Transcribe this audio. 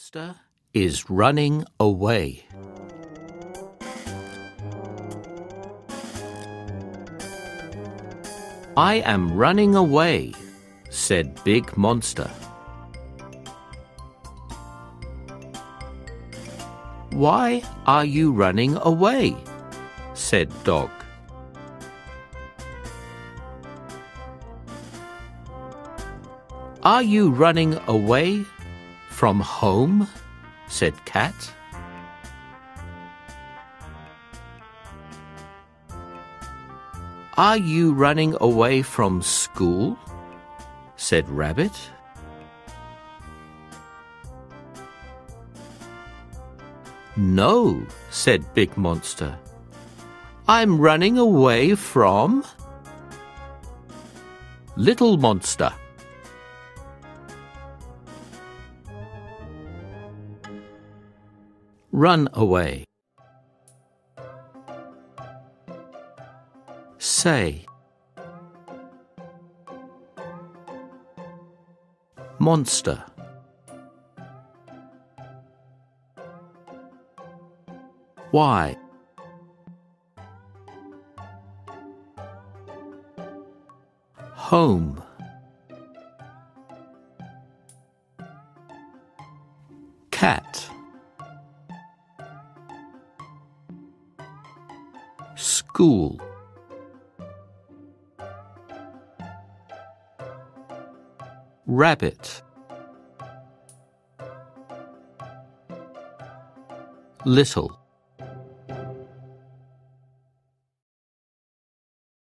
monster is running away. I am running away, said Big Monster. Why are you running away? said Dog. Are you running away from home? said Cat. Are you running away from school? said Rabbit. No, said Big Monster. I'm running away from Little Monster. Run away. Say. Monster. Why? Home. Cat. School. Rabbit. Little.